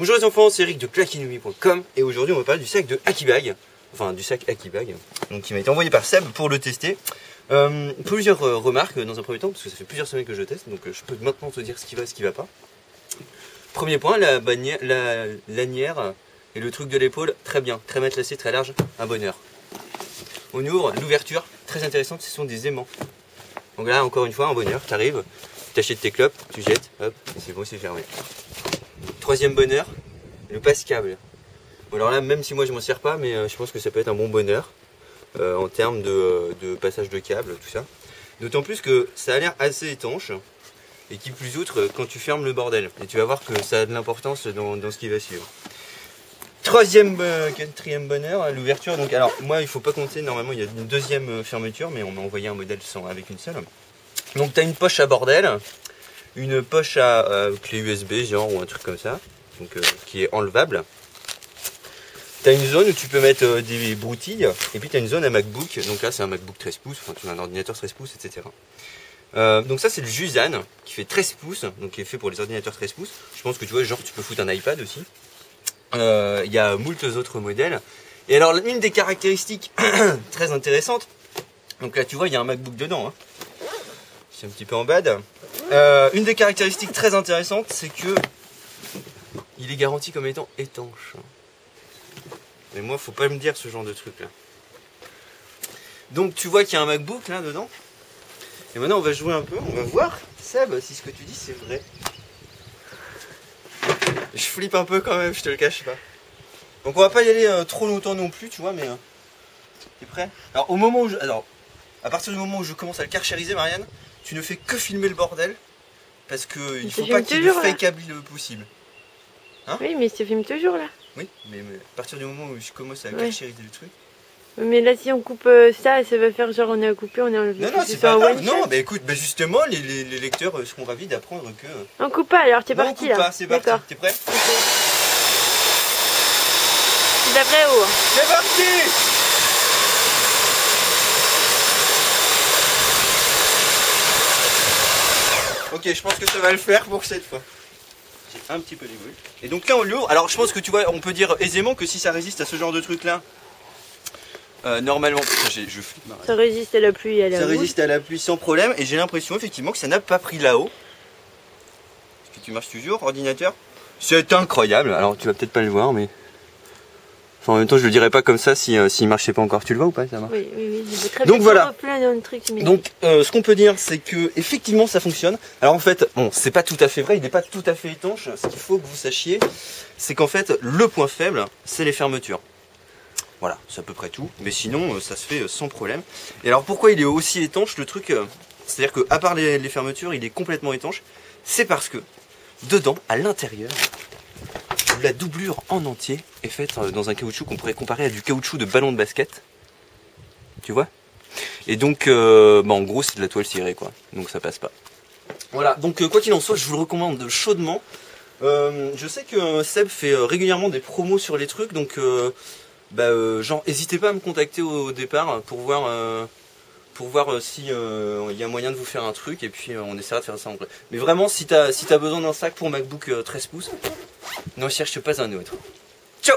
Bonjour les enfants, c'est Eric de clakinumi.com et aujourd'hui on va parler du sac de Akibag, enfin du sac Akibag, donc qui m'a été envoyé par Seb pour le tester. Euh, plusieurs euh, remarques dans un premier temps, parce que ça fait plusieurs semaines que je teste, donc euh, je peux maintenant te dire ce qui va et ce qui va pas. Premier point, la, lanière et le truc de l'épaule, très bien, très matelassé, très large, un bonheur. On ouvre l'ouverture, très intéressante, ce sont des aimants. Donc là, encore une fois, un bonheur, tu arrives, tu achètes tes clopes, tu jettes, hop, c'est bon, c'est fermé. Troisième bonheur, le passe-câble. Bon, alors là, même si moi je m'en sers pas, mais euh, je pense que ça peut être un bon bonheur euh, en termes de, passage de câble, tout ça. D'autant plus que ça a l'air assez étanche et qui plus outre quand tu fermes le bordel. Et tu vas voir que ça a de l'importance dans, ce qui va suivre. Troisième, euh, quatrième bonheur, l'ouverture. Donc, alors, moi, il faut pas compter. Normalement, il y a une deuxième euh, fermeture, mais on m'a envoyé un modèle sans, avec une seule. Donc, tu as une poche à bordel, une poche à euh, clé USB, genre, ou un truc comme ça, donc euh, qui est enlevable. Tu as une zone où tu peux mettre euh, des broutilles, et puis tu as une zone à MacBook. Donc là, c'est un MacBook 13 pouces, enfin, tu as un ordinateur 13 pouces, etc. Donc ça c'est le Jusan qui fait 13 pouces, donc qui est fait pour les ordinateurs 13 pouces. Je pense que tu vois, genre tu peux foutre un iPad aussi. Il y a moult autres modèles. Et alors une des caractéristiques très intéressantes, donc là tu vois il y a un MacBook dedans, hein. c'est un petit peu en bad. Euh, une des caractéristiques très intéressantes c'est que il est garanti comme étant étanche. Mais moi faut pas me dire ce genre de truc là. Donc tu vois qu'il y a un MacBook là dedans. Et maintenant on va jouer un peu, on va voir Seb si ce que tu dis c'est vrai. Je flippe un peu quand même, je te le cache pas. Donc on va pas y aller euh, trop longtemps non plus, tu vois, mais. Euh, T'es prêt? Alors au moment où je. Alors, à partir du moment où je commence à le carchériser, Marianne, tu ne fais que filmer le bordel. Parce que il Mais faut pas qu'il y ait de toujours, là. fakeable le possible. Oui, mais ça filme toujours là. Oui, mais, mais à partir du moment où je commence à Ouais. carchériser le truc. Mais là, si on coupe euh, ça, ça va faire genre on a coupé, on a enlevé. Non, non, ce c'est pas grave. Non, mais écoute, bah justement, les, les- les lecteurs euh, seront ravis d'apprendre que. On coupe pas alors, t'es Non, on parti coupe là. pas, c'est parti. T'es prêt. C'est la vraie eau. hein. C'est parti Ok, je pense que ça va le faire pour cette fois. J'ai un petit peu dégoûté. Et donc là on l'ouvre. Alors je pense que tu vois, on peut dire aisément que si ça résiste à ce genre de truc là, euh, normalement, je flippe. Ça résiste à la pluie et à la ça résiste à la pluie sans problème. Et j'ai l'impression effectivement que ça n'a pas pris là-haut. Est-ce que tu marches toujours, ordinateur? C'est incroyable. Alors tu vas peut-être pas le voir, mais. Enfin, en même temps, je le dirais pas comme ça si euh, s'il marchait pas encore. Tu le vois ou pas ça marche Oui, oui, oui. très Donc bien voilà. Mais... Donc, euh, ce qu'on peut dire, c'est que effectivement, ça fonctionne. Alors en fait, bon, c'est pas tout à fait vrai, il n'est pas tout à fait étanche. Ce qu'il faut que vous sachiez, c'est qu'en fait, le point faible, c'est les fermetures. Voilà, c'est à peu près tout. Mais sinon, euh, ça se fait euh, sans problème. Et alors, pourquoi il est aussi étanche Le truc, c'est-à-dire que à part les, les fermetures, il est complètement étanche? C'est parce que dedans, à l'intérieur, la doublure en entier est faite euh, dans un caoutchouc qu'on pourrait comparer à du caoutchouc de ballon de basket. Tu vois? Et donc, euh, bah, en gros, c'est de la toile cirée, quoi. Donc ça passe pas. Voilà. Donc, euh, quoi qu'il en soit, je vous le recommande chaudement. Je sais que Seb fait régulièrement des promos sur les trucs, donc, bah, genre, n'hésitez pas à me contacter au, départ pour voir, pour si il y a moyen de vous faire un truc, et puis on essaiera de faire ça en vrai. Mais vraiment, si t'as besoin d'un sac pour MacBook euh, 13 pouces, n'en cherche pas un autre. Ciao